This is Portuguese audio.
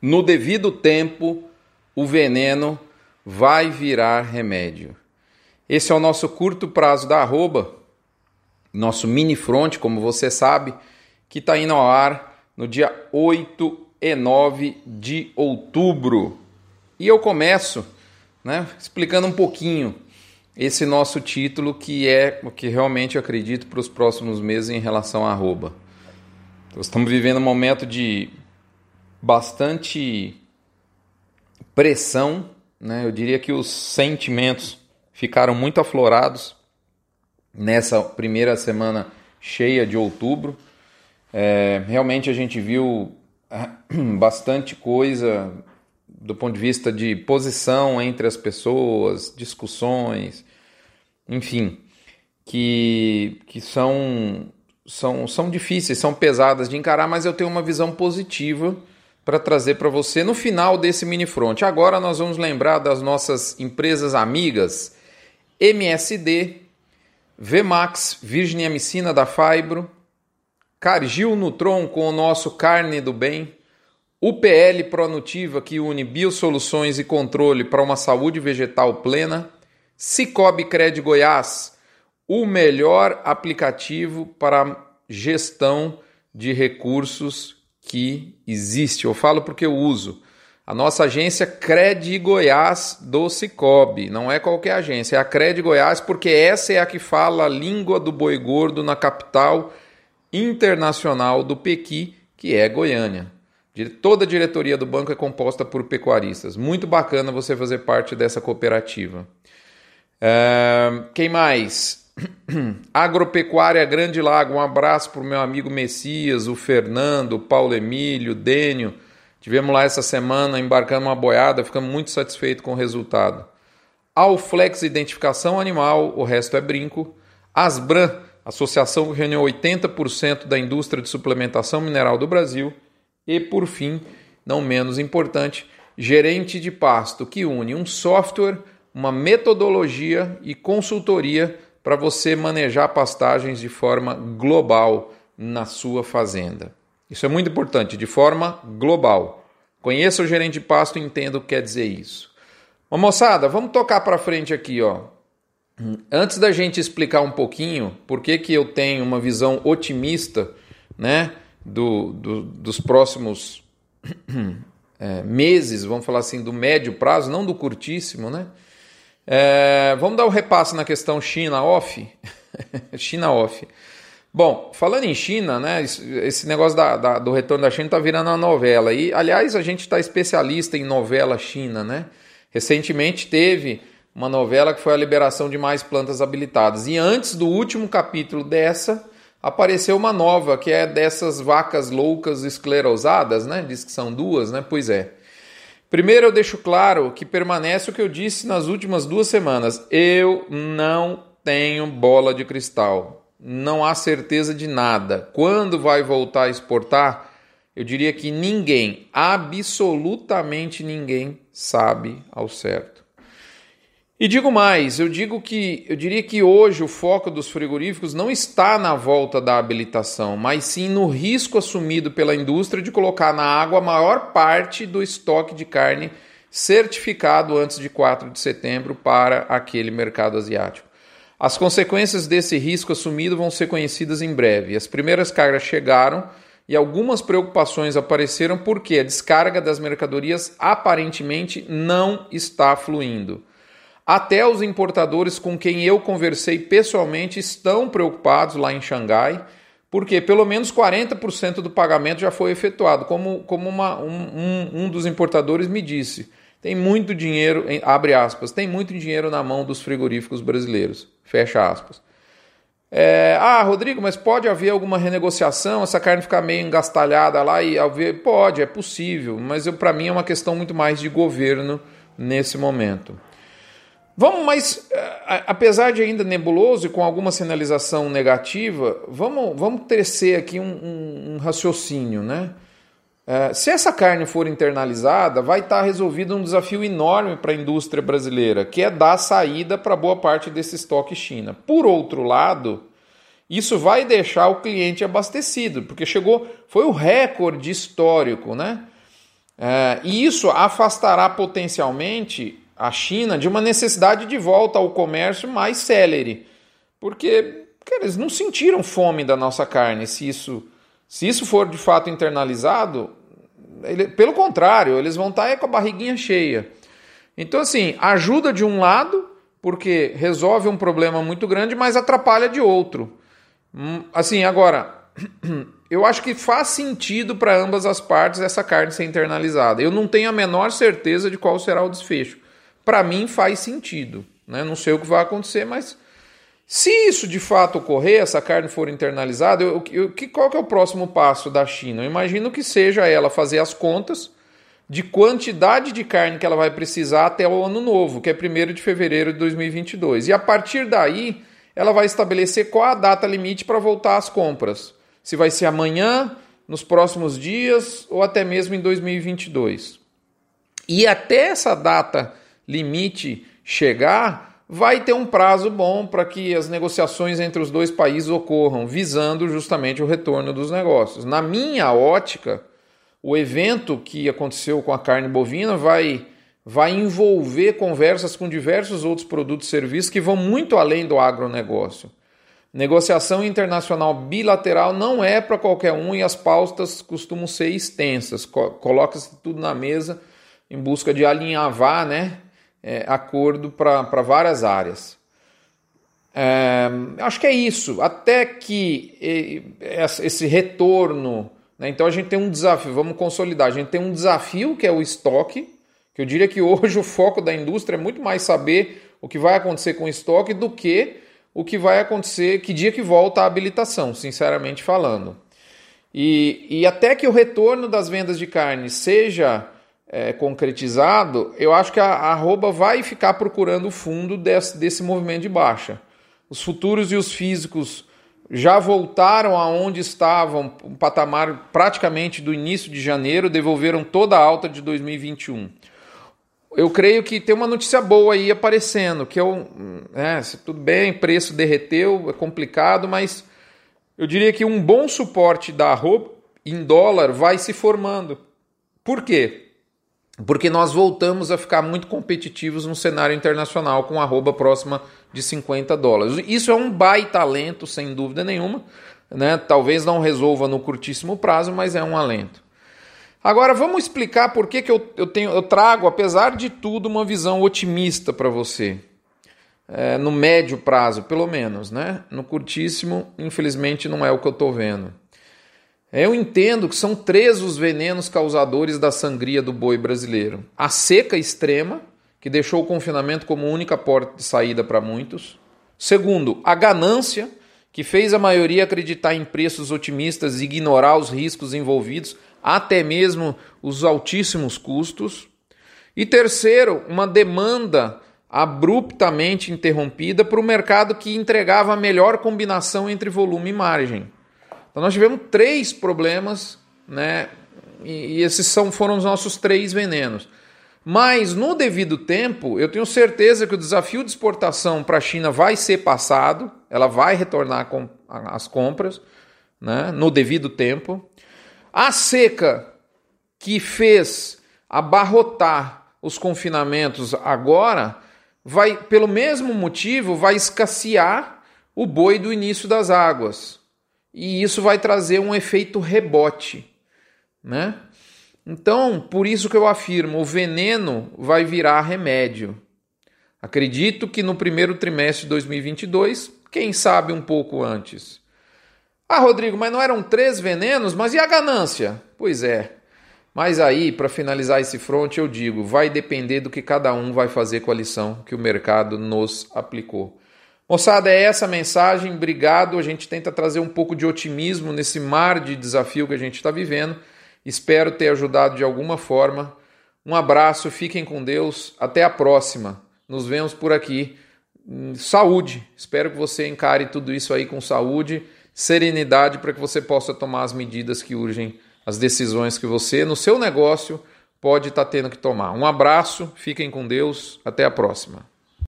No devido tempo, o veneno vai virar remédio. Esse é o nosso curto prazo da arroba, nosso mini front, como você sabe, que está indo ao ar no dia 8 e 9 de outubro. E eu começo né, explicando um pouquinho esse nosso título, que é o que realmente eu acredito para os próximos meses em relação à arroba. Nós estamos vivendo um momento de bastante pressão, né? eu diria que os sentimentos ficaram muito aflorados nessa primeira semana cheia de outubro. É, realmente a gente viu bastante coisa do ponto de vista de posição entre as pessoas, discussões, enfim, que, que são, são, são difíceis, são pesadas de encarar, mas eu tenho uma visão positiva para trazer para você no final desse mini front. Agora nós vamos lembrar das nossas empresas amigas MSD, Vmax, Virginiamicina da Fibro, Cargil Nutron com o nosso Carne do Bem, UPL Pronutiva que une biosoluções e controle para uma saúde vegetal plena, Cicobi Cred Goiás, o melhor aplicativo para gestão de recursos que existe. Eu falo porque eu uso. A nossa agência Cred Goiás do Cicobi, não é qualquer agência, é a Cred Goiás porque essa é a que fala a língua do boi gordo na capital internacional do Pequi, que é Goiânia. Toda a diretoria do banco é composta por pecuaristas. Muito bacana você fazer parte dessa cooperativa. Uh, quem mais? Agropecuária Grande Lago. Um abraço para o meu amigo Messias, o Fernando, o Paulo Emílio, o Dênio. Tivemos lá essa semana embarcando uma boiada, ficamos muito satisfeitos com o resultado. Alflex Identificação Animal, o resto é brinco. Asbran, associação que reuniu 80% da indústria de suplementação mineral do Brasil. E, por fim, não menos importante, gerente de pasto, que une um software, uma metodologia e consultoria para você manejar pastagens de forma global na sua fazenda. Isso é muito importante, de forma global. Conheça o gerente de pasto e entenda o que quer dizer isso. Moçada, vamos tocar para frente aqui, ó. Antes da gente explicar um pouquinho por que, que eu tenho uma visão otimista, né, do, do dos próximos é, meses, vamos falar assim, do médio prazo, não do curtíssimo, né? É, vamos dar um repasse na questão China off. China off. Bom, falando em China, né, esse negócio da, da, do retorno da China está virando uma novela. E, aliás, a gente está especialista em novela China, né? Recentemente teve uma novela que foi a liberação de mais plantas habilitadas. E antes do último capítulo dessa, apareceu uma nova, que é dessas vacas loucas esclerosadas, né? Diz que são duas, né? Pois é. Primeiro eu deixo claro que permanece o que eu disse nas últimas duas semanas. Eu não tenho bola de cristal não há certeza de nada. Quando vai voltar a exportar? Eu diria que ninguém, absolutamente ninguém, sabe ao certo. E digo mais, eu digo que eu diria que hoje o foco dos frigoríficos não está na volta da habilitação, mas sim no risco assumido pela indústria de colocar na água a maior parte do estoque de carne certificado antes de 4 de setembro para aquele mercado asiático. As consequências desse risco assumido vão ser conhecidas em breve. As primeiras cargas chegaram e algumas preocupações apareceram porque a descarga das mercadorias aparentemente não está fluindo. Até os importadores com quem eu conversei pessoalmente estão preocupados lá em Xangai, porque pelo menos 40% do pagamento já foi efetuado, como, como uma, um, um, um dos importadores me disse. Tem muito dinheiro, abre aspas, tem muito dinheiro na mão dos frigoríficos brasileiros. Fecha aspas. É, ah, Rodrigo, mas pode haver alguma renegociação, essa carne ficar meio engastalhada lá e haver. Pode, é possível, mas para mim é uma questão muito mais de governo nesse momento. Vamos, mas é, apesar de ainda nebuloso e com alguma sinalização negativa, vamos, vamos tecer aqui um, um, um raciocínio, né? É, se essa carne for internalizada, vai estar resolvido um desafio enorme para a indústria brasileira, que é dar saída para boa parte desse estoque China. Por outro lado, isso vai deixar o cliente abastecido, porque chegou, foi o recorde histórico, né? É, e isso afastará potencialmente a China de uma necessidade de volta ao comércio mais célere, porque cara, eles não sentiram fome da nossa carne. Se isso, se isso for de fato internalizado, ele, pelo contrário, eles vão estar com a barriguinha cheia. Então, assim, ajuda de um lado, porque resolve um problema muito grande, mas atrapalha de outro. Hum, assim, agora, eu acho que faz sentido para ambas as partes essa carne ser internalizada. Eu não tenho a menor certeza de qual será o desfecho. Para mim faz sentido. Né? Não sei o que vai acontecer, mas se isso de fato ocorrer, essa carne for internalizada, eu, eu, qual que é o próximo passo da China? Eu imagino que seja ela fazer as contas de quantidade de carne que ela vai precisar até o ano novo, que é 1 de fevereiro de 2022. E a partir daí, ela vai estabelecer qual a data limite para voltar às compras se vai ser amanhã, nos próximos dias ou até mesmo em 2022. E até essa data limite chegar, vai ter um prazo bom para que as negociações entre os dois países ocorram, visando justamente o retorno dos negócios. Na minha ótica, o evento que aconteceu com a carne bovina vai, vai envolver conversas com diversos outros produtos e serviços que vão muito além do agronegócio. Negociação internacional bilateral não é para qualquer um e as pautas costumam ser extensas. Coloca-se tudo na mesa em busca de alinhavar né, é, acordo para várias áreas. É, acho que é isso. Até que esse retorno. Né, então a gente tem um desafio, vamos consolidar. A gente tem um desafio que é o estoque, que eu diria que hoje o foco da indústria é muito mais saber o que vai acontecer com o estoque do que o que vai acontecer, que dia que volta a habilitação, sinceramente falando. E, e até que o retorno das vendas de carne seja é, concretizado, eu acho que a, arroba vai ficar procurando o fundo desse, desse movimento de baixa. Os futuros e os físicos já voltaram aonde estavam, um patamar praticamente do início de janeiro, devolveram toda a alta de 2021 eu creio que tem uma notícia boa aí aparecendo, que o. É, tudo bem, preço derreteu, é complicado, mas eu diria que um bom suporte da arroba em dólar vai se formando. Por quê? Porque nós voltamos a ficar muito competitivos no cenário internacional com arroba próxima de 50 dólares. Isso é um baita alento, sem dúvida nenhuma. Né? Talvez não resolva no curtíssimo prazo, mas é um alento. Agora vamos explicar por que, que eu, eu, tenho, eu trago, apesar de tudo, uma visão otimista para você. É, no médio prazo, pelo menos, né? No curtíssimo, infelizmente, não é o que eu estou vendo. Eu entendo que são três os venenos causadores da sangria do boi brasileiro: a seca extrema, que deixou o confinamento como única porta de saída para muitos. Segundo, a ganância, que fez a maioria acreditar em preços otimistas e ignorar os riscos envolvidos até mesmo os altíssimos custos. E terceiro, uma demanda abruptamente interrompida para o mercado que entregava a melhor combinação entre volume e margem. Então nós tivemos três problemas, né? E, esses são, foram os nossos três venenos. Mas no devido tempo, eu tenho certeza que o desafio de exportação para a China vai ser passado, ela vai retornar com as compras, né? No devido tempo. A seca que fez abarrotar os confinamentos agora vai, pelo mesmo motivo, vai escassear o boi do início das águas. E isso vai trazer um efeito rebote, né? Então, por isso que eu afirmo, o veneno vai virar remédio. Acredito que no primeiro trimestre de 2022, quem sabe um pouco antes. Ah, Rodrigo, mas não eram três venenos? Mas e a ganância? Pois é. Mas aí, para finalizar esse fronte, eu digo: vai depender do que cada um vai fazer com a lição que o mercado nos aplicou. Moçada, é essa a mensagem. Obrigado. A gente tenta trazer um pouco de otimismo nesse mar de desafio que a gente está vivendo. Espero ter ajudado de alguma forma. Um abraço, fiquem com Deus. Até a próxima. Nos vemos por aqui. Saúde. Espero que você encare tudo isso aí com saúde serenidade para que você possa tomar as medidas que urgem, as decisões que você, no seu negócio, pode estar tá tendo que tomar. Um abraço, fiquem com Deus, até a próxima.